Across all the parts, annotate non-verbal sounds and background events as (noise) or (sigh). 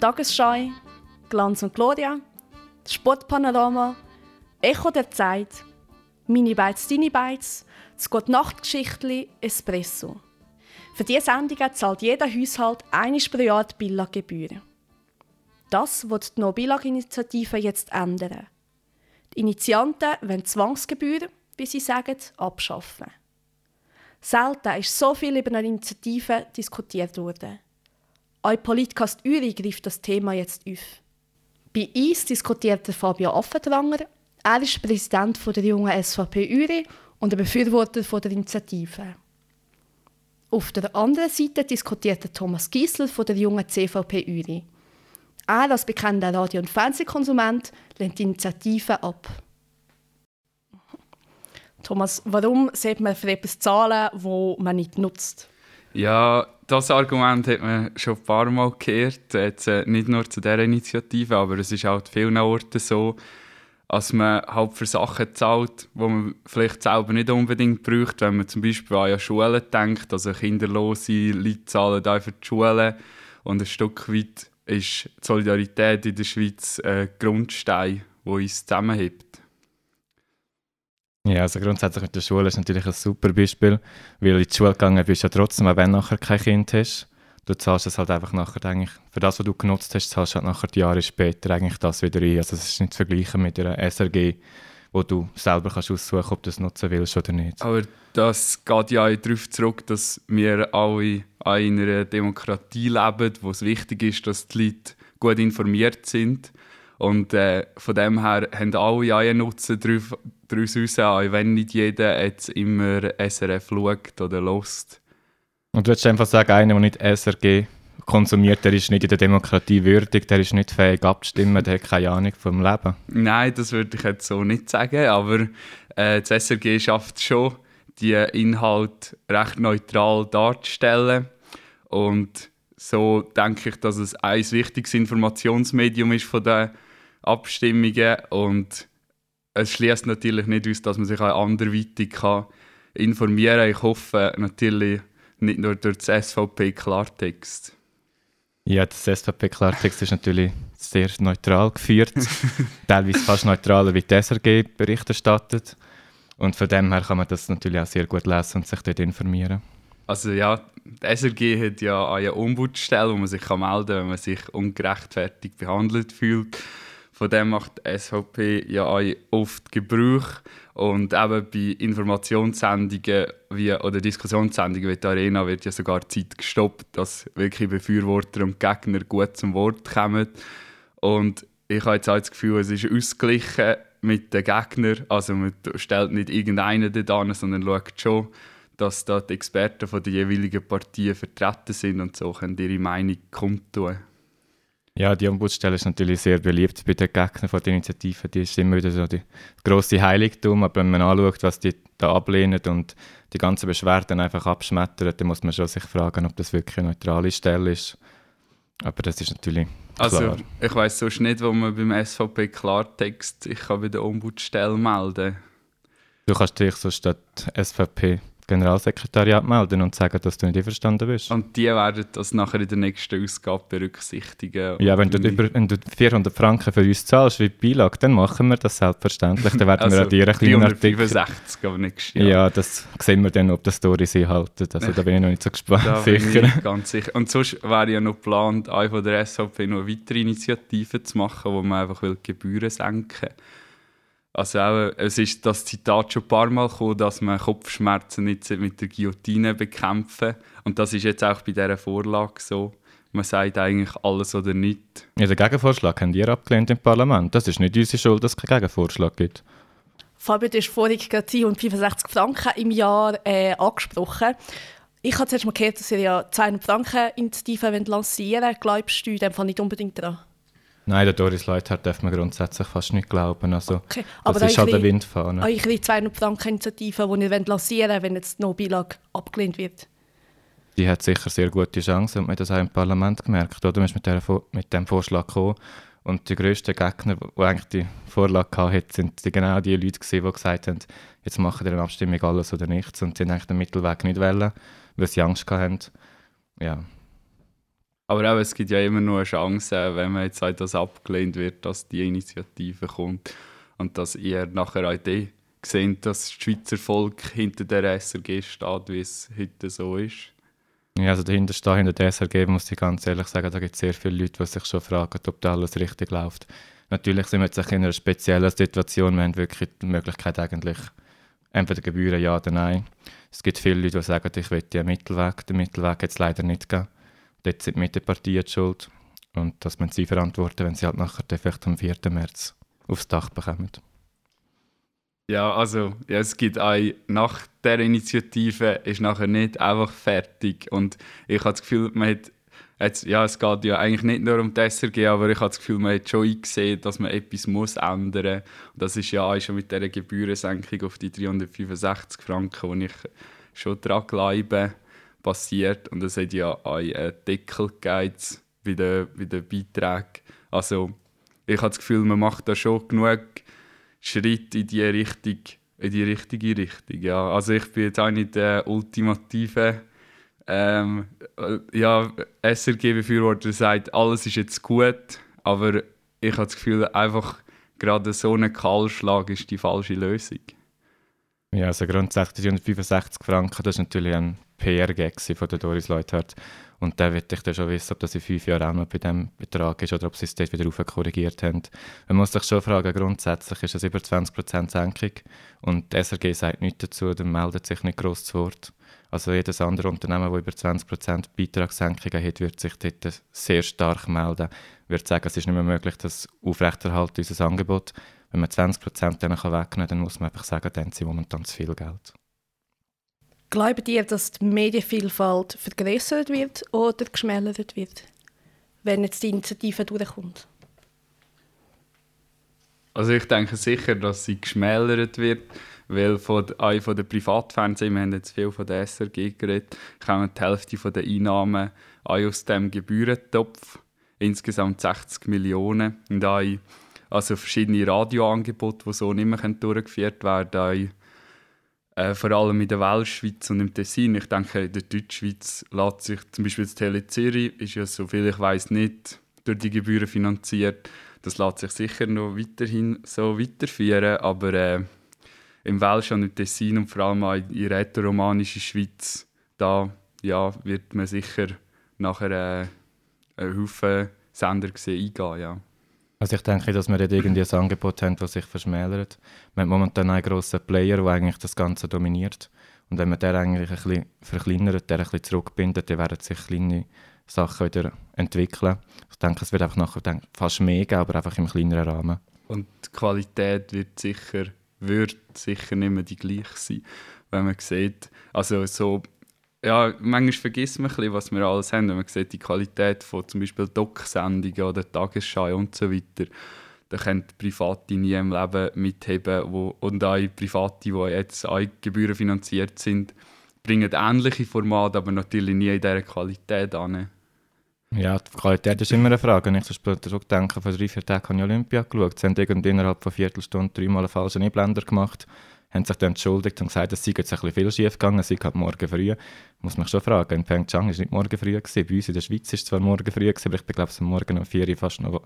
Tagesschau, Glanz und Gloria, Sportpanorama, Echo der Zeit, Mini Bites, Deine Bites, das Gute-Nacht-Geschichtli, Espresso. Für diese Sendungen zahlt jeder Haushalt einmal pro Jahr die Billag-Gebühr. Das wird die No-Billag-Initiative jetzt ändern. Die Initianten wollen Zwangsgebühren, wie sie sagen, abschaffen. Selten ist so viel über eine Initiative diskutiert worden. Auch Politcast Uri greift das Thema jetzt auf. Bei uns diskutierte Fabio Affentranger. Er ist Präsident der jungen SVP Uri und ein Befürworter der Initiative. Auf der anderen Seite diskutierte Thomas Giesel von der jungen CVP Uri. Er als bekannter Radio- und Fernsehkonsument lehnt die Initiative ab. Thomas, warum sollte man für etwas zahlen, das man nicht nutzt? Ja, das Argument hat man schon ein paar Mal gehört. Jetzt, äh, nicht nur zu dieser Initiative, aber es ist auch an vielen Orten so, dass man halt für Sachen zahlt, die man vielleicht selber nicht unbedingt braucht. Wenn man zum Beispiel an Schulen denkt, also kinderlose Leute zahlen für die Schule und ein Stück weit ist die Solidarität in der Schweiz ein Grundstein, der uns zusammenhält. Ja, also grundsätzlich mit der Schule ist natürlich ein super Beispiel, weil in die Schule gegangen bist ja trotzdem, auch wenn du nachher kein Kind hast. Du zahlst es halt einfach nachher eigentlich, für das, was du genutzt hast, zahlst du halt nachher die Jahre später eigentlich das wieder ein. Also es ist nicht zu vergleichen mit einer SRG, wo du selber kannst aussuchen ob du es nutzen willst oder nicht. Aber das geht ja auch darauf zurück, dass wir alle in einer Demokratie leben, wo es wichtig ist, dass die Leute gut informiert sind. Und äh, von dem her haben alle einen Nutzen daraus raus, auch wenn nicht jeder jetzt immer SRF schaut oder lost. Und du würdest einfach sagen, einer, der nicht SRG konsumiert, der ist nicht in der Demokratie würdig, der ist nicht fähig abzustimmen, der hat keine Ahnung vom Leben. Nein, das würde ich jetzt so nicht sagen, aber äh, das SRG schafft schon, die Inhalte recht neutral darzustellen und so denke ich, dass es ein wichtiges Informationsmedium ist von den Abstimmungen und es schließt natürlich nicht aus, dass man sich auch anderweitig kann informieren kann. Ich hoffe natürlich nicht nur durch das SVP Klartext. Ja, das SVP Klartext ist natürlich sehr neutral geführt, (laughs) teilweise fast neutraler wie die SRG Bericht erstattet. Und von dem her kann man das natürlich auch sehr gut lesen und sich dort informieren. Also ja, die SRG hat ja eine Ombudsstelle, wo man sich melden kann, wenn man sich ungerechtfertigt behandelt fühlt. Von dem macht die SVP ja auch oft Gebrauch. Und eben bei Informationssendungen wie, oder Diskussionssendungen wie der Arena wird ja sogar die Zeit gestoppt, dass wirklich Befürworter und Gegner gut zum Wort kommen. Und ich habe jetzt auch das Gefühl, es ist ausgeglichen mit den Gegnern. Also man stellt nicht irgendeinen da an, sondern schaut schon, dass da die Experten von der jeweiligen Partien vertreten sind und so können ihre Meinung kundtun. Ja, die Ombudsstelle ist natürlich sehr beliebt bei den Gegnern von der Initiative. Die ist immer wieder so das grosse Heiligtum. Aber wenn man anschaut, was die da ablehnen und die ganzen Beschwerden einfach abschmettern, dann muss man schon sich fragen, ob das wirklich eine neutrale Stelle ist. Aber das ist natürlich also, klar. Also, ich weiss sonst nicht, wo man beim SVP Klartext sich bei der Ombudsstelle melden kann. Du kannst dich so statt SVP Generalsekretariat melden und sagen, dass du nicht einverstanden bist. Und die werden das nachher in der nächsten Ausgabe berücksichtigen. Ja, wenn du, über, wenn du 400 Franken für uns zahlst wie Beilage, dann machen wir das selbstverständlich. Dann werden also wir an dir einen kleinen Artikel... 65 aber nächstes Jahr. Ja, das sehen wir dann, ob das Story sie halten. Also da bin ich noch nicht so gespannt. Da sicher. Bin ich ganz sicher. Und sonst wäre ja noch geplant, von der SVP noch weitere Initiativen zu machen, wo man einfach will Gebühren senken will. Also auch, es ist das Zitat schon ein paar Mal gekommen, dass man Kopfschmerzen nicht mit der Guillotine bekämpfen Und das ist jetzt auch bei dieser Vorlage so. Man sagt eigentlich alles oder nichts. Ja, den Gegenvorschlag haben ihr abgelehnt im Parlament. Das ist nicht unsere Schuld, dass es keinen Gegenvorschlag gibt. Fabio, du hast vorhin gerade und 65 Franken im Jahr äh, angesprochen. Ich habe zuerst mal gehört, dass ihr ja 200 Franken Initiative lancieren wollt. Glaubst du in dem Fall nicht unbedingt daran? Nein, der Doris Leuthard darf man grundsätzlich fast nicht glauben. Also, okay. Aber das ist halt eine Windfahne. Eure 200 Franken Initiative, die ihr lancieren wollt, wenn jetzt noch Beilage abgelehnt wird? Die hat sicher sehr gute Chancen und man hat das auch im Parlament gemerkt. Oder? Man ist mit, der, mit dem Vorschlag gekommen und die grössten Gegner, die eigentlich die Vorlage hatten, sind die genau die Leute, gewesen, die gesagt haben, jetzt machen wir eine Abstimmung alles oder nichts. Und sie haben eigentlich den Mittelweg nicht wollen, weil sie Angst hatten. Ja, Aber auch, es gibt ja immer nur eine Chance, wenn man jetzt sagt, dass abgelehnt wird, dass die Initiative kommt und dass ihr nachher auch die seht, dass das Schweizer Volk hinter der SRG steht, wie es heute so ist. Ja, also dahinter stehen, hinter der SRG, muss ich ganz ehrlich sagen, da gibt es sehr viele Leute, die sich schon fragen, ob da alles richtig läuft. Natürlich sind wir jetzt in einer speziellen Situation, wir haben wirklich die Möglichkeit eigentlich, entweder Gebühren ja oder nein. Es gibt viele Leute, die sagen, ich will den Mittelweg, den Mittelweg jetzt leider nicht geben. Dort sind die Mitteparteien schuld und das müssen sie verantworten, wenn sie halt nachher vielleicht am 4. März aufs Dach bekommen. Ja, also ja, es gibt auch nach der Initiative ist nachher nicht einfach fertig und ich habe das Gefühl, man hat jetzt, ja, es geht ja eigentlich nicht nur um die SRG, aber ich habe das Gefühl, man hat schon eingesehen, dass man etwas muss ändern muss. Und das ist ja auch schon mit dieser Gebührensenkung auf die 365 Franken, wo ich schon dran glaube, passiert. Und es hat ja einen Deckel gegeben bei den, bei den Beiträgen. Also ich habe das Gefühl, man macht da schon genug Schritt in die Richtung, in die richtige Richtung. Ja. Also ich bin jetzt auch nicht der ultimative ähm, ja, SRG-Befürworter, sagt, alles ist jetzt gut, aber ich habe das Gefühl, einfach gerade so ein Kahlschlag ist die falsche Lösung. Ja, also grundsätzlich 165 Franken, das ist natürlich ein PR-Gag von der Doris Leuthard. Und da wird ich dann schon wissen, ob das in fünf Jahren auch noch bei diesem Betrag ist oder ob sie es dort wieder rauf korrigiert haben. Man muss sich schon fragen, grundsätzlich ist es über 20% Senkung und die SRG sagt nichts dazu, dann meldet sich nicht gross zu Wort. Also jedes andere Unternehmen, das über 20% Beitragssenkungen hat, wird sich dort sehr stark melden. Wird sagen, es ist nicht mehr möglich, das aufrechterhalten, unser Angebot. Wenn man 20% dann wegnehmen kann, dann muss man einfach sagen, dann sie momentan zu viel Geld. Glaubt ihr, dass die Medienvielfalt vergrößert wird oder geschmälert wird, wenn jetzt die Initiative durchkommt? Also ich denke sicher, dass sie geschmälert wird, weil von, auch von den Privatfernsehen, wir haben jetzt viel von der SRG geredet, kommen die Hälfte der Einnahmen aus dem Gebührentopf, insgesamt 60 Millionen. Und auch also verschiedene Radioangebote, die so nicht mehr durchgeführt werden können äh, vor allem in der Weltschweiz und im Tessin. Ich denke, in der Deutschschweiz lässt sich zum Beispiel das Tele Zürich, ist ja soviel ich weiß nicht durch die Gebühren finanziert. Das lässt sich sicher noch weiterhin so weiterführen, aber äh, im Welsch und im Tessin und vor allem auch in der rätoromanischen Schweiz, da ja, wird man sicher nachher äh, einen Haufen Sender sehen, eingehen. Ja. Also ich denke, dass wir dort irgendwie ein Angebot haben, das sich verschmälert. Wir haben momentan einen grossen Player, der eigentlich das Ganze dominiert. Und wenn man den eigentlich ein bisschen verkleinert, den ein bisschen zurückbindet, dann werden sich kleine Sachen wieder entwickeln. Ich denke, es wird einfach nachher fast mehr geben, aber einfach im kleineren Rahmen. Und die Qualität wird sicher, wird sicher nicht mehr die gleiche sein, wenn man sieht, also so ja, manchmal vergisst man ein bisschen, was wir alles haben. Wenn man sieht, die Qualität von zum Beispiel Doc-Sendungen oder Tagesschau und so weiter, da können Private nie im Leben mitheben. Wo, und auch Private, die jetzt auch gebührenfinanziert sind, bringen ähnliche Formate, aber natürlich nie in dieser Qualität an. Ja, die Qualität ist immer eine Frage. Wenn ich zum Beispiel zurückdenke, vor drei, vier Tagen habe ich Olympia geschaut. Sie haben innerhalb von Viertelstunde dreimal einen falschen Einblender gemacht haben sich dann entschuldigt und gesagt, es sei jetzt ein bisschen viel schief gegangen, es sei halt morgen früh. Muss man schon fragen, in Pyeongchang war nicht morgen früh. Gewesen. Bei uns in der Schweiz war es zwar morgen früh, gewesen, aber ich glaube, es am Morgen um 4 Uhr fast noch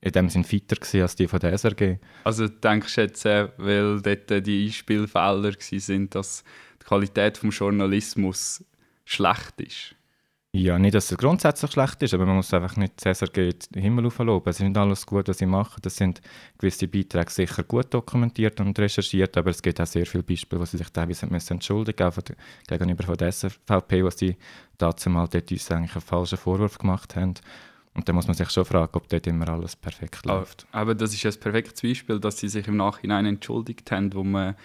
in dem Sinn fitter als die von der SRG. Also denkst du jetzt, äh, weil dort die Einspielfehler waren, dass die Qualität des Journalismus schlecht ist? Ja, nicht, dass es grundsätzlich schlecht ist, aber man muss einfach nicht Cäsar geht den Himmel aufloben. Es ist nicht alles gut, was sie machen. Das sind gewisse Beiträge sicher gut dokumentiert und recherchiert, aber es gibt auch sehr viele Beispiele, wo sie sich teilweise müssen entschuldigen müssen, gegenüber von der SVP, wo sie dazu mal dort uns eigentlich einen falschen Vorwurf gemacht haben. Und da muss man sich schon fragen, ob dort immer alles perfekt läuft. Aber das ist ein perfektes Beispiel, dass sie sich im Nachhinein entschuldigt haben, wo man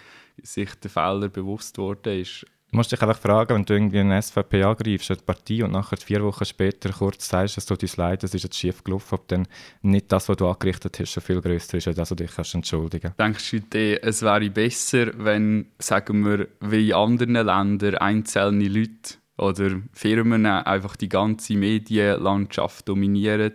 sich der Fehler bewusst wurde ist. Du musst dich einfach fragen, wenn du irgendwie eine SVP angreifst, eine Partie, und nachher vier Wochen später kurz sagst, es tut uns leid, es ist jetzt schief gelaufen, ob dann nicht das, was du angerichtet hast, schon viel grösser ist, als das, was du dich kannst entschuldigen Denkst du, es wäre besser, wenn, sagen wir, wie in anderen Ländern einzelne Leute oder Firmen einfach die ganze Medienlandschaft dominieren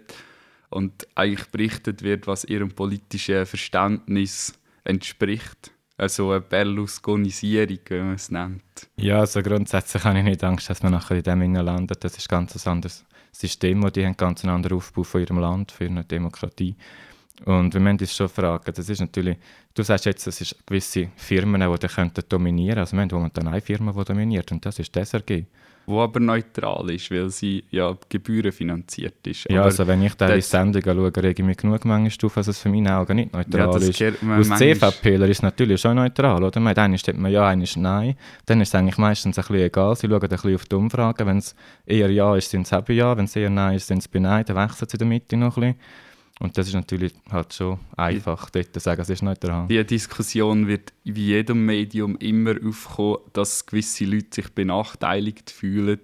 und eigentlich berichtet wird, was ihrem politischen Verständnis entspricht? Also eine Berlusconisierung, wie man es nennt. Ja, also grundsätzlich habe ich nicht Angst, dass man nachher in dem landet. Das ist ganz ein anderes System, wo die haben ganz einen anderen Aufbau von ihrem Land, für eine Demokratie. Und wir müssen uns schon fragen, das ist natürlich, du sagst jetzt, es sind gewisse Firmen, die könnten dominieren, also wir haben momentan eine Firma, die dominiert und das ist die SRG wo aber neutral ist, weil sie ja gebührenfinanziert ist. Ja, aber also wenn ich diese Sendungen schaue, rege ich mich genug manchmal auf, dass es für meine Augen nicht neutral ja, ist. Aus CVPler ist es natürlich schon neutral, oder? Man, einmal steht man ja, einmal nein. Dann ist es eigentlich meistens ein bisschen egal. Sie schauen ein bisschen auf die Umfragen. Wenn es eher ja ist, sind sie eben ja. Wenn es eher nein ist, sind sie bei nein. Dann wechseln sie in der Mitte noch ein bisschen. Und das ist natürlich halt schon einfach, dort zu sagen, es ist neutral. Die Diskussion wird wie jedem Medium immer aufkommen, dass gewisse Leute sich benachteiligt fühlen.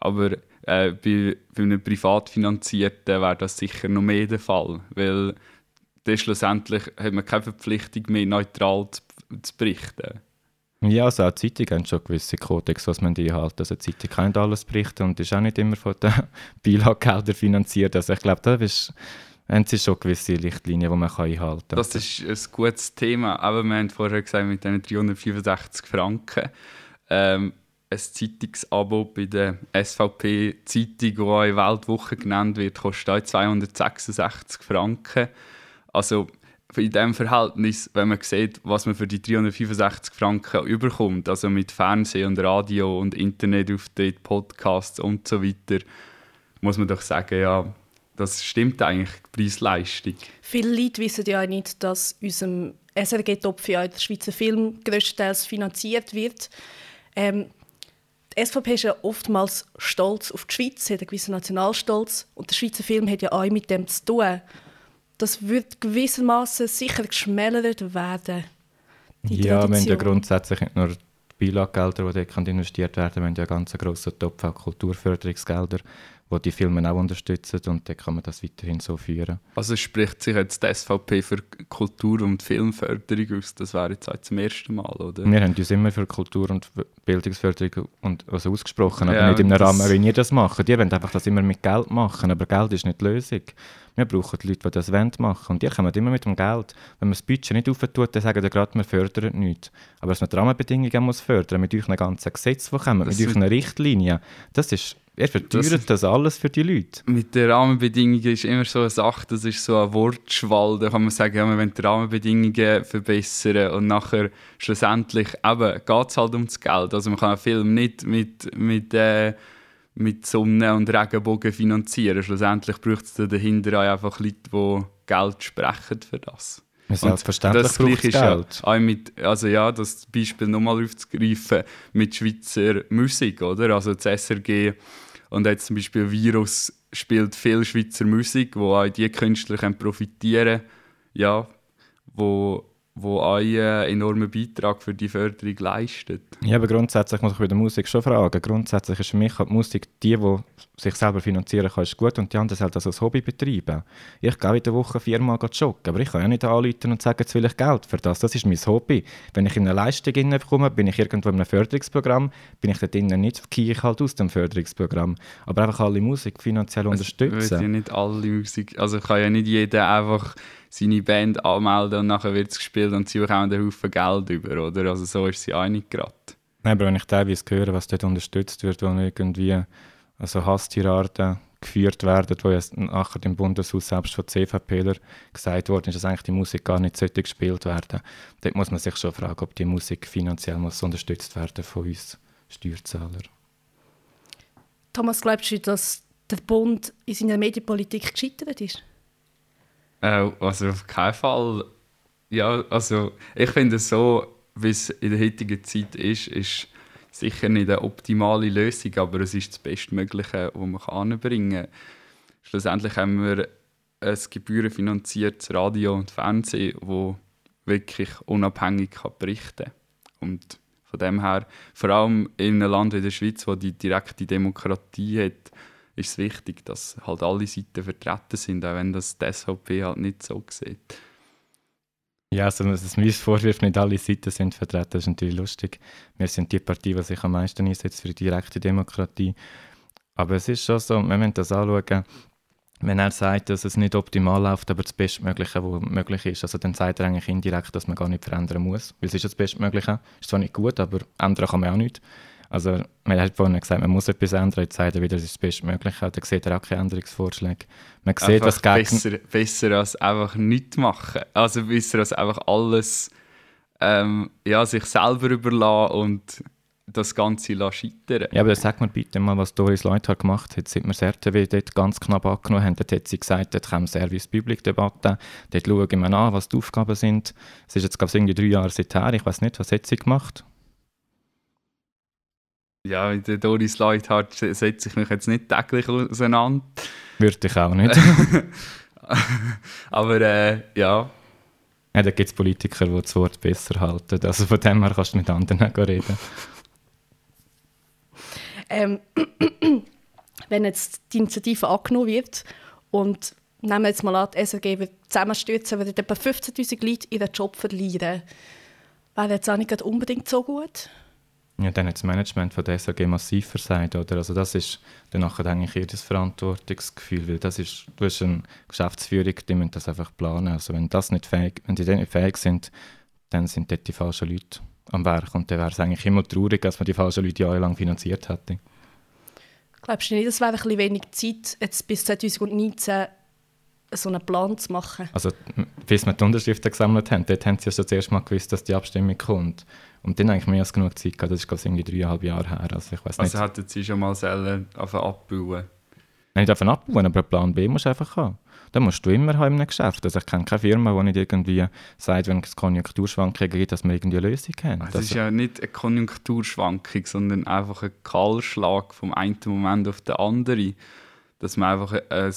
Aber äh, bei, bei einem Privatfinanzierten wäre das sicher noch mehr der Fall. Weil dann schlussendlich hat man keine Verpflichtung mehr, neutral zu, zu berichten. Ja, also auch die Zeitung haben schon gewisse Kodex, was man die halt. Also die Zeitung kann nicht alles berichten und ist auch nicht immer von den (laughs) Beilaggeldern finanziert. Also ich glaube, das ist haben sie schon gewisse Richtlinien, die man einhalten kann. Das ist ein gutes Thema. Aber wir haben vorher gesagt, mit diesen 365 Franken. Ähm, ein Zeitungsabo bei der SVP-Zeitung, die auch Weltwoche genannt wird, kostet 266 Franken. Also in diesem Verhältnis, wenn man sieht, was man für die 365 Franken überkommt, also mit Fernsehen und Radio und Internetauftritt, Podcasts und so weiter, muss man doch sagen, ja, das stimmt eigentlich, die Preis-Leistung. Viele Leute wissen ja nicht, dass unser SRG-Topf ja in der Schweizer Film größtenteils finanziert wird. Ähm, die SVP ist ja oftmals stolz auf die Schweiz, hat einen gewissen Nationalstolz. Und der Schweizer Film hat ja auch mit dem zu tun. Das wird gewissermaßen sicher geschmälert werden. ja, wenn ja grundsätzlich nicht nur die Beilaggelder, die dort investiert werden, wir haben ja ganz grossen Topf auch Kulturförderungsgelder, wo die Filme auch unterstützen und dann kann man das weiterhin so führen. Also spricht sich jetzt die SVP für Kultur- und Filmförderung aus? Das wäre jetzt auch zum ersten Mal, oder? Wir haben uns immer für Kultur- und Bildungsförderung und, also ausgesprochen, aber ja, nicht im Rahmen, wie ihr das macht. Die wollen einfach das immer mit Geld machen, aber Geld ist nicht die Lösung. Wir brauchen die Leute, die das machen wollen. Und die kommen immer mit dem Geld. Wenn man das Budget nicht auftut, dann sagen die gerade, wir fördern nichts. Aber dass man die Rahmenbedingungen muss fördern mit euren ganzen Gesetzen, die kommen, mit euren Richtlinien, das ist er verteuert das, das, alles für die Leute. Mit den Rahmenbedingungen ist immer so eine Sache, das ist so ein Wortschwall. Da kann man sagen, ja, wir wollen die Rahmenbedingungen verbessern und nachher schlussendlich eben geht es halt um das Geld. Also man kann einen Film nicht mit, mit, äh, mit Sonne und Regenbogen finanzieren. Schlussendlich braucht es dahinter einfach Leute, die Geld sprechen für das. Selbstverständlich das braucht es Geld. Ja, mit, also ja, das Beispiel nochmal aufzugreifen mit Schweizer Musik, oder? Also das SRG und jetzt zum Beispiel Virus spielt viel Schweizer Musik, wo auch die Künstler profitieren können, ja, wo wo einen enormen Beitrag für die Förderung leistet. Ja, aber grundsätzlich muss ich bei der Musik schon fragen. Grundsätzlich ist für mich halt die Musik, die, die sich selber finanzieren kann, ist gut und die anderen halt das als Hobby betreiben. Ich gehe in der Woche viermal joggen, aber ich kann ja nicht anrufen und sagen, jetzt will ich Geld für das. Das ist mein Hobby. Wenn ich in eine Leistung bekomme, bin ich irgendwo in einem Förderungsprogramm, bin ich da drinnen nicht, gehe ich halt aus dem Förderungsprogramm. Aber einfach alle Musik finanziell es unterstützen. Ja nicht alle Musik, also kann ja nicht jeder einfach seine Band anmelden und nachher wird es gespielt und sie bekommen einen Haufen Geld über, oder? Also so ist sie auch nicht gerade. Nein, aber wenn ich teilweise höre, was dort unterstützt wird, wo irgendwie also Hasstiraden geführt werden, wo ja nachher im Bundeshaus selbst von CVPler gesagt worden ist, dass eigentlich die Musik gar nicht sollte gespielt werden. Dort muss man sich schon fragen, ob die Musik finanziell muss unterstützt werden von uns Steuerzahlern. Thomas, glaubst du, dass der Bund in seiner Medienpolitik gescheitert ist? Äh, also auf keinen Fall. Ja, also ich finde so, wie es in der heutigen Zeit ist, ist sicher nicht eine optimale Lösung, aber es ist das Bestmögliche, was man anbringen kann. Schlussendlich haben wir ein gebührenfinanziertes Radio und Fernsehen, wo wirklich unabhängig kann berichten kann. Und von dem her, vor allem in einem Land wie der Schweiz, wo die direkte Demokratie hat, ist es wichtig, dass halt alle Seiten vertreten sind, auch wenn das die SVP halt nicht so sieht. Ja, also dass mein Vorwurf nicht alle Seiten sind vertreten, ist natürlich lustig. Wir sind die Partei, die sich am meisten einsetzt für die direkte Demokratie. Aber es ist schon so, wir das anschauen, wenn er sagt, dass es nicht optimal läuft, aber das Bestmögliche, was möglich ist, also dann sagt er eigentlich indirekt, dass man gar nicht verändern muss, weil es ist das Bestmögliche. Ist zwar nicht gut, aber ändern kann man auch nicht. Also, man hat vorhin gesagt, man muss etwas ändern, jetzt sagt er wieder, das ist das Bestmögliche, dann sieht er auch keine Änderungsvorschläge. Man sieht, einfach dass besser, besser als einfach nichts machen. Also besser als einfach alles ähm, ja, sich selber überlassen und das Ganze scheitern Ja, aber sag mir bitte mal, was Doris Leuthard gemacht hat, seit wir das RTW dort ganz knapp angenommen haben. Dort hat sie gesagt, dort kommt Service-Public-Debatte, dort schauen wir an, was die Aufgaben sind. Es ist jetzt, glaube ich, irgendwie drei Jahre seither, ich weiß nicht, was hat sie gemacht? Ja, mit der Doris Leuthard setze ich mich jetzt nicht täglich auseinander. Würde ich auch nicht. (laughs) aber äh, ja. Ja, da gibt es Politiker, die das Wort besser halten. Also von dem her kannst du mit anderen reden. Ähm, (clears throat) wenn jetzt die Initiative angenommen wird und nehmen wir jetzt mal an, die SRG wird zusammenstürzen, würden etwa 15'000 Leute ihren Job verlieren. Wäre jetzt auch nicht unbedingt so gut? Ja, dann hat das Management von der SRG massiv versagt, oder? Also das ist dann nachher eigentlich ihr das Verantwortungsgefühl, weil das ist, du hast eine Geschäftsführung, die müssen das einfach planen. Also wenn, das nicht fähig, wenn die nicht fähig sind, dann sind dort die falschen Leute am Werk und dann wäre es eigentlich immer traurig, dass man die falschen Leute jahrelang finanziert hätte. Glaubst du nicht, es wäre ein bisschen wenig Zeit, jetzt bis 2019 so einen Plan zu machen? Also bis wir die Unterschriften gesammelt haben, dort haben sie ja schon zuerst mal gewusst, dass die Abstimmung kommt. Und dann eigentlich mehr als genug Zeit gehabt. Das ist glaube ich irgendwie dreieinhalb Jahre her. Also, ich also hätten sie schon mal selber abbauen Nein, nicht abbauen, aber einen Plan B musst du einfach haben. Den musst du immer haben in einem Geschäft. Also ich kenne keine Firma, die nicht irgendwie sagt, wenn es Konjunkturschwankungen gibt, dass wir irgendwie eine Lösung haben. Also es ist ja nicht eine Konjunkturschwankung, sondern einfach ein Kahlschlag vom einen Moment auf den anderen. Dass man einfach ein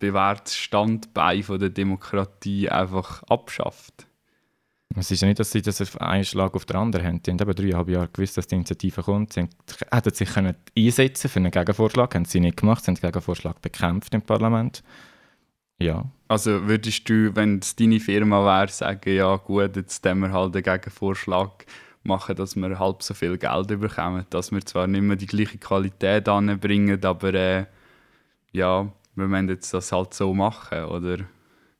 bewährtes Standbein von der Demokratie einfach abschafft. Es ist ja nicht, dass sie das auf einen Schlag auf den anderen haben. Die haben eben dreieinhalb Jahre gewusst, dass die Initiative kommt. Sie hätten sich können einsetzen für einen Gegenvorschlag, haben sie nicht gemacht. Sie haben den Gegenvorschlag bekämpft im Parlament. Ja. Also würdest du, wenn es deine Firma wäre, sagen, ja gut, jetzt können wir halt einen Gegenvorschlag machen, dass wir halb so viel Geld bekommen, dass wir zwar nicht mehr die gleiche Qualität anbringen, aber äh, ja, wir müssen jetzt das halt so machen, oder?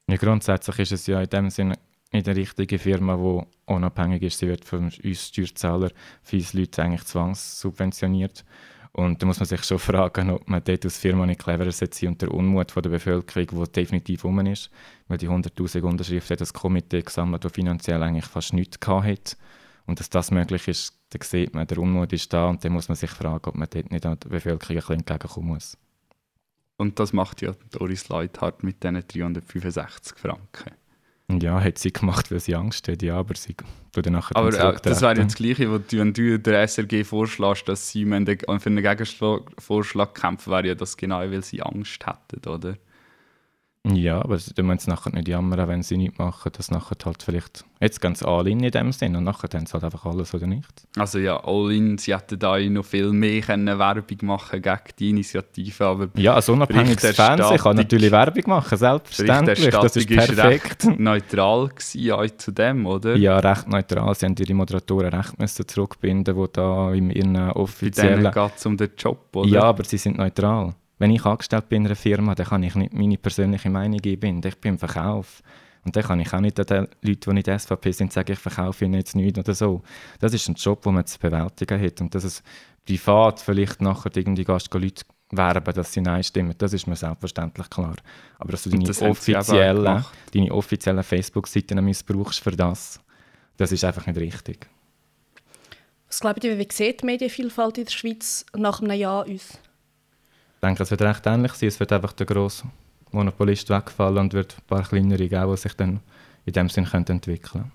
Ja, grundsätzlich ist es ja in dem Sinne nicht eine richtige Firma, die unabhängig ist. Sie wird von uns Steuerzahler, viele Leute eigentlich zwangssubventioniert. Und da muss man sich schon fragen, ob man dort als Firma nicht cleverer sein und der Unmut von der Bevölkerung, der definitiv um ist, weil die 100'000 Unterschriften hat das Komitee gesammelt, das finanziell eigentlich fast nichts hatte. Und dass das möglich ist, dann sieht man, der Unmut ist da und dann muss man sich fragen, ob man dort nicht an der Bevölkerung ein entgegenkommen muss. Und das macht ja Doris Leuthard mit diesen 365 Franken. Ja, hat sie gemacht, weil sie Angst hat, ja, aber sie tut dann nachher Aber äh, das wäre ja das Gleiche, was du, wenn du der SRG vorschlägst, dass sie für einen Gegenvorschlag kämpfen, wäre ja das genau, weil sie Angst hätten, oder? Ja, aber sie müssen es nachher nicht jammern, wenn sie nichts machen, dass nachher halt vielleicht, jetzt ganz all in dem Sinn und nachher dann halt einfach alles oder nichts. Also ja, all in, sie hätten da noch viel mehr können Werbung machen gegen die Initiative, aber... Ja, ein unabhängiges Fernsehen kann natürlich Werbung machen, selbstverständlich, das ist perfekt. Recht neutral gewesen, auch zu dem, oder? Ja, recht neutral, sie haben ihre Moderatoren recht müssen zurückbinden, die da in ihren offiziellen... Bei denen geht es um den Job, oder? Ja, aber sie sind neutral. Wenn ich angestellt bin in einer Firma, dann kann ich nicht meine persönliche Meinung geben. Ich bin im Verkauf. Und dann kann ich auch nicht den Leuten, die nicht SVP sind, sagen, ich verkaufe ihnen jetzt nichts oder so. Das ist ein Job, den man zu bewältigen hat. Und dass es privat vielleicht nachher irgendwie Gast Leute werben, dass sie Nein stimmen, das ist mir selbstverständlich klar. Aber dass du deine offiziellen, deine offiziellen Facebook-Seiten missbrauchst für das, das ist einfach nicht richtig. Was glaubt ihr, wie sieht die Medienvielfalt in der Schweiz nach einem Jahr aus? Denke, es wird recht ähnlich sein. Es wird einfach der grosse Monopolist wegfallen und wird ein paar kleinere geben, die sich dann in dem Sinn können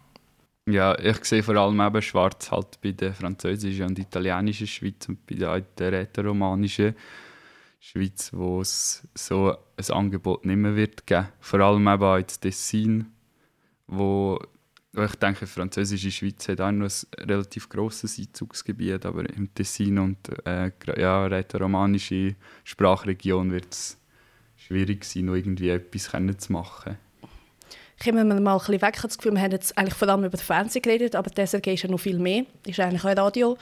Ja, ich sehe vor allem eben schwarz halt bei der französischen und italienischen Schweiz und bei der, der rätoromanischen Schweiz, wo es so ein Angebot nicht mehr wird geben. Vor allem eben auch in Tessin, wo ich denke, französische Schweiz hat auch noch ein relativ grosses Einzugsgebiet, aber im Tessin und äh, ja, rätoromanische Sprachregion wird es schwierig sein, noch irgendwie etwas zu machen. Kommen wir mal ein bisschen weg. Ich habe das Gefühl, wir haben jetzt eigentlich vor allem über den Fernsehen geredet, aber der ist ja noch viel mehr. ist eigentlich auch Radio.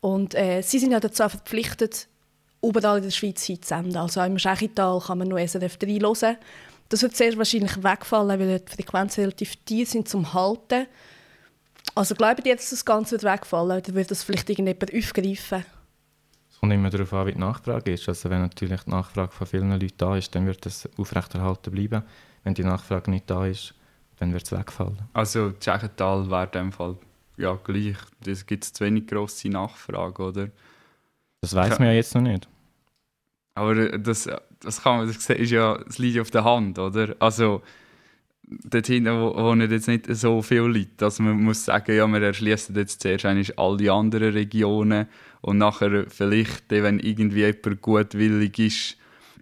Und äh, sie sind ja dazu verpflichtet, überall in der Schweiz hinzusenden. Also auch im Schechital kann man noch SRF 3 hören. Das wird sehr wahrscheinlich wegfallen, weil die Frequenzen relativ tief sind zum Halten. Also glaubt ihr, dass das Ganze wird wegfallen oder wird das vielleicht irgendjemand aufgreifen? kommt immer darauf an, wie die Nachfrage ist. Also wenn natürlich die Nachfrage von vielen Leuten da ist, dann wird es aufrechterhalten bleiben. Wenn die Nachfrage nicht da ist, dann wird es wegfallen. Also Tschechental wäre in dem Fall ja gleich. Es gibt zu wenig grosse Nachfrage, oder? Das weiß man ja jetzt noch nicht. Aber das, das kann man, das ist ja, das liegt auf der Hand, oder? Also, dort hinten wo- wohnen jetzt nicht so viele Leute. Also man muss sagen, ja, wir erschließen jetzt zuerst eigentlich alle anderen Regionen und nachher vielleicht, wenn irgendwie jemand gutwillig ist,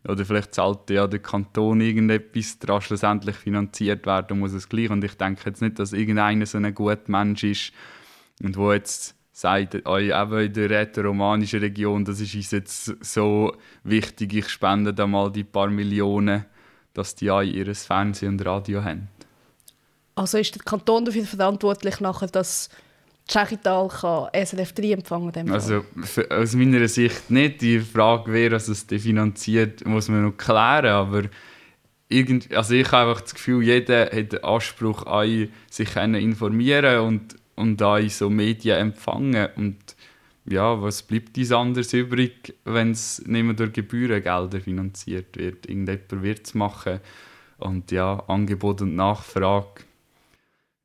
oder vielleicht zahlt ja der Kanton irgendetwas, daran schlussendlich finanziert werden muss es gleich. Und ich denke jetzt nicht, dass irgendeiner so ein guter Mensch ist und wo jetzt sagt, oh, eben in der rätoromanischen Region, das ist uns jetzt so wichtig, ich spende da mal die paar Millionen, dass die alle ihr Fernsehen und Radio haben. Also ist der Kanton dafür verantwortlich, nachher, dass Tschechital kann SRF 3 empfangen kann? Also für, aus meiner Sicht nicht. Die Frage, wer also es finanziert, muss man noch klären. Aber irgend, also ich habe einfach das Gefühl, jeder hat den Anspruch, an sich informieren und, und an so Medien empfangen. Und ja, was bleibt uns anders übrig, wenn es nicht mehr durch Gebührengelder finanziert wird? Irgendjemand wird es machen. Und ja, Angebot und Nachfrage.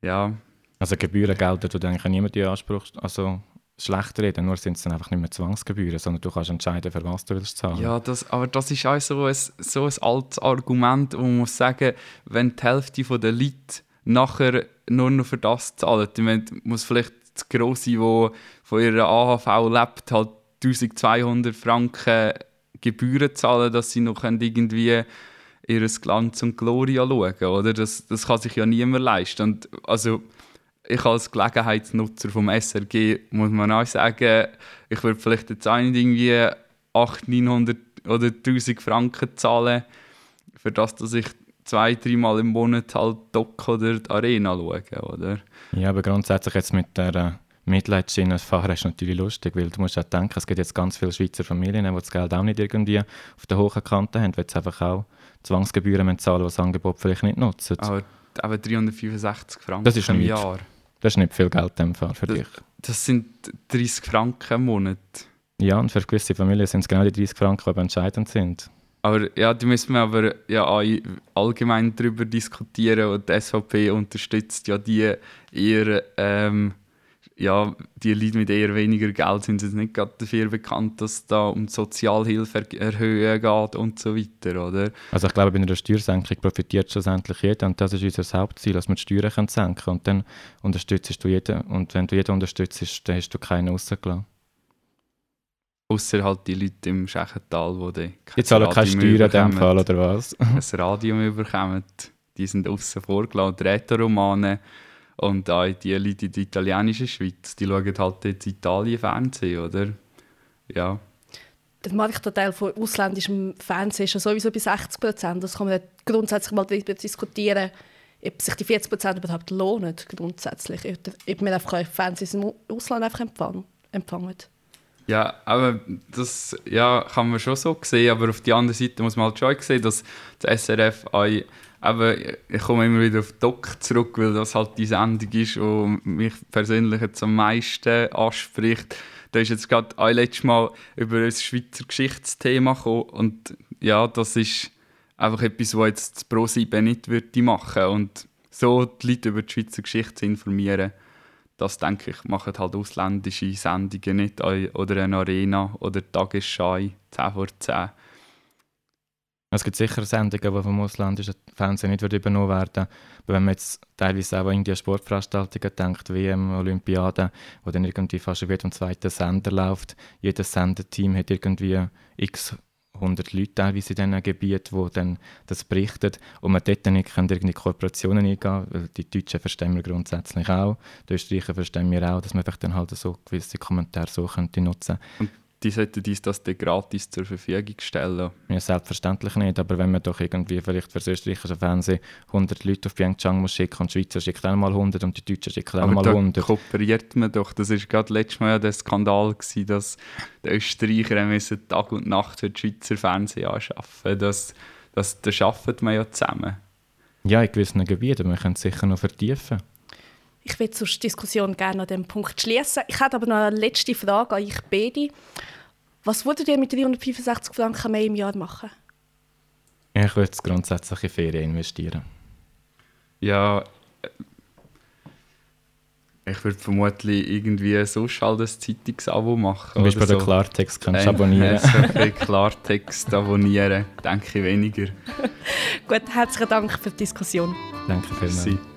Ja, Also Gebührengelder tut eigentlich niemand in Anspruch also schlecht reden, nur sind es dann einfach nicht mehr Zwangsgebühren, sondern du kannst entscheiden, für was du willst zahlen. Ja, das, aber das ist auch so ein, so ein altes Argument, wo man muss sagen, wenn die Hälfte der Leute nachher nur noch für das zahlen, ich meine, muss vielleicht das Grosse, wo von ihrer AHV lebt, halt 1200 Franken Gebühren zahlen, dass sie noch irgendwie ihr Glanz und Gloria schauen oder? Das, das kann sich ja niemand leisten. Und also, ich als Gelegenheitsnutzer vom SRG muss man auch sagen, ich würde vielleicht jetzt auch nicht irgendwie 800, 900 oder 1000 Franken zahlen, für das, dass ich zwei, dreimal im Monat halt Doc oder die Arena schaue, oder? Ja, aber grundsätzlich jetzt mit der äh, Mitleidsschiene fahren ist natürlich lustig, weil du musst auch denken, es gibt jetzt ganz viele Schweizer Familien, die das Geld auch nicht irgendwie auf der hohen Kante haben, weil sie einfach auch Zwangsgebühren zahlen, die das Angebot vielleicht nicht nutzen. Aber eben 365 Franken Das ist im nichts. Jahr. Das ist nicht viel Geld dem Fall für Das- dich. Das sind 30 Franken im Monat. Ja, und für gewisse Familien sind es genau die 30 Franken, die aber entscheidend sind. Aber ja, die müssen wir aber ja allgemein darüber diskutieren und die SVP unterstützt ja die eher, ähm, ja, die Leute mit eher weniger Geld sind jetzt nicht gerade dafür bekannt, dass es da um Sozialhilfe er erhöhen geht und so weiter, oder? Also ich glaube, bei einer Steuersenkung profitiert schlussendlich jeder und das ist unser Hauptziel, dass wir die Steuern können senken und dann unterstützt du jeden und wenn du jeden unterstützt, dann hast du keinen rausgelassen. Außer halt die Leute im Schächental, die dann kein Jetzt zahlen keine Steuern in dem. Fall, oder was? (laughs) ein Radio mehr bekommen. Die sind außen vor gelassen. Die Rätoromane und auch die Leute in der italienischen Schweiz, die schauen halt jetzt Italien-Fernsehen, oder? Ja. Der Marktanteil von ausländischem Fernsehen ist ja sowieso bei 60 Prozent. Das kann man grundsätzlich mal darüber diskutieren, ob sich die 40 Prozent überhaupt lohnen, grundsätzlich. Ob wir einfach Fernsehen im Ausland einfach empfangen. empfangen. Ja, aber das ja, kann man schon so sehen, aber auf der anderen Seite muss man halt schon sehen, dass das SRF auch, eben, ich komme immer wieder auf Doc zurück, weil das halt die Sendung ist, die mich persönlich jetzt am meisten anspricht. Da ist jetzt gerade auch letztes Mal über ein Schweizer Geschichtsthema gekommen und ja, das ist einfach etwas, was jetzt das ProSieben nicht würde machen und so die Leute über die Schweizer Geschichte zu informieren, das denke ich, machen halt ausländische Sendungen nicht. Oder eine Arena oder Tagesschau, 10 vor 10. Es gibt sicher Sendungen, die vom ausländischen Fernsehen nicht übernommen werden. Aber wenn man jetzt teilweise auch an die Sportveranstaltungen denkt, WM, Olympiade, wo dann irgendwie fast wieder am zweiten Sender läuft, jedes Sendeteam hat irgendwie x 100 Leute teilweise in diesen Gebieten, die dann das berichten und man dort dann nicht kann irgendwie Kooperationen eingehen weil die Deutschen verstehen wir grundsätzlich auch, die Österreicher verstehen wir auch, dass man einfach dann halt so gewisse Kommentare so könnte nutzen Die sollten uns das dann gratis zur Verfügung stellen. Ja, selbstverständlich nicht, aber wenn man doch irgendwie vielleicht für das österreichische Fernsehen 100 Leute auf Pyeongchang muss schicken und die Schweizer schickt auch mal 100 und die Deutschen schicken auch Aber mal da 100. kooperiert man doch. Das war gerade letztes Mal ja der Skandal, gewesen, dass die Österreicher müssen Tag und Nacht für die Schweizer Fernsehen anschaffen. Das, das, das arbeitet man ja zusammen. Ja, in gewissen Gebieten, man kann es sicher noch vertiefen. Ich will zur Diskussion gerne an diesem Punkt schließen. Ich hätte aber noch eine letzte Frage an euch beide. Was würdet ihr mit 365 Franken mehr im Jahr machen? Ich würde es grundsätzlich in Ferien investieren. Ja, äh, ich würde vermutlich irgendwie sonst halt ein Zeitungsabo machen. Zum Beispiel oder den so. Klartext kannst du abonnieren. (laughs) ein Klartext abonnieren, denke ich weniger. (laughs) Gut, herzlichen Dank für die Diskussion. Danke vielmals. Merci.